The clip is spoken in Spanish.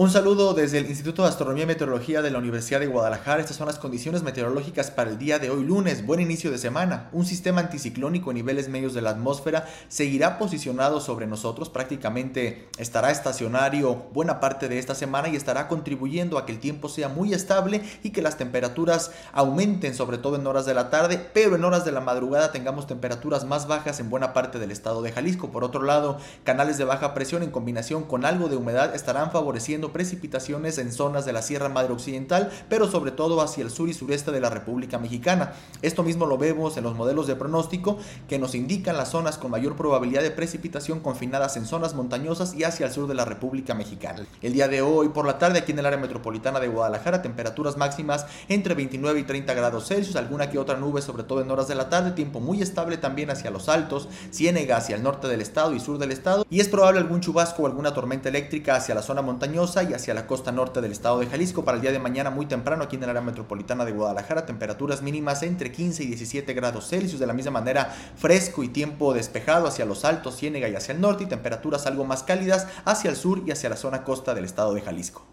Un saludo desde el Instituto de Astronomía y Meteorología de la Universidad de Guadalajara. Estas son las condiciones meteorológicas para el día de hoy lunes. Buen inicio de semana. Un sistema anticiclónico en niveles medios de la atmósfera seguirá posicionado sobre nosotros. Prácticamente estará estacionario buena parte de esta semana y estará contribuyendo a que el tiempo sea muy estable y que las temperaturas aumenten, sobre todo en horas de la tarde, pero en horas de la madrugada tengamos temperaturas más bajas en buena parte del estado de Jalisco. Por otro lado, canales de baja presión en combinación con algo de humedad estarán favoreciendo precipitaciones en zonas de la Sierra Madre Occidental, pero sobre todo hacia el sur y sureste de la República Mexicana. Esto mismo lo vemos en los modelos de pronóstico que nos indican las zonas con mayor probabilidad de precipitación confinadas en zonas montañosas y hacia el sur de la República Mexicana. El día de hoy por la tarde aquí en el área metropolitana de Guadalajara, temperaturas máximas entre 29 y 30 grados Celsius, alguna que otra nube sobre todo en horas de la tarde, tiempo muy estable también hacia los altos, Ciénega hacia el norte del estado y sur del estado y es probable algún chubasco o alguna tormenta eléctrica hacia la zona montañosa y hacia la costa norte del estado de Jalisco para el día de mañana muy temprano aquí en el área metropolitana de Guadalajara, temperaturas mínimas entre 15 y 17 grados Celsius, de la misma manera fresco y tiempo despejado hacia los altos, Ciénega y hacia el norte y temperaturas algo más cálidas hacia el sur y hacia la zona costa del estado de Jalisco.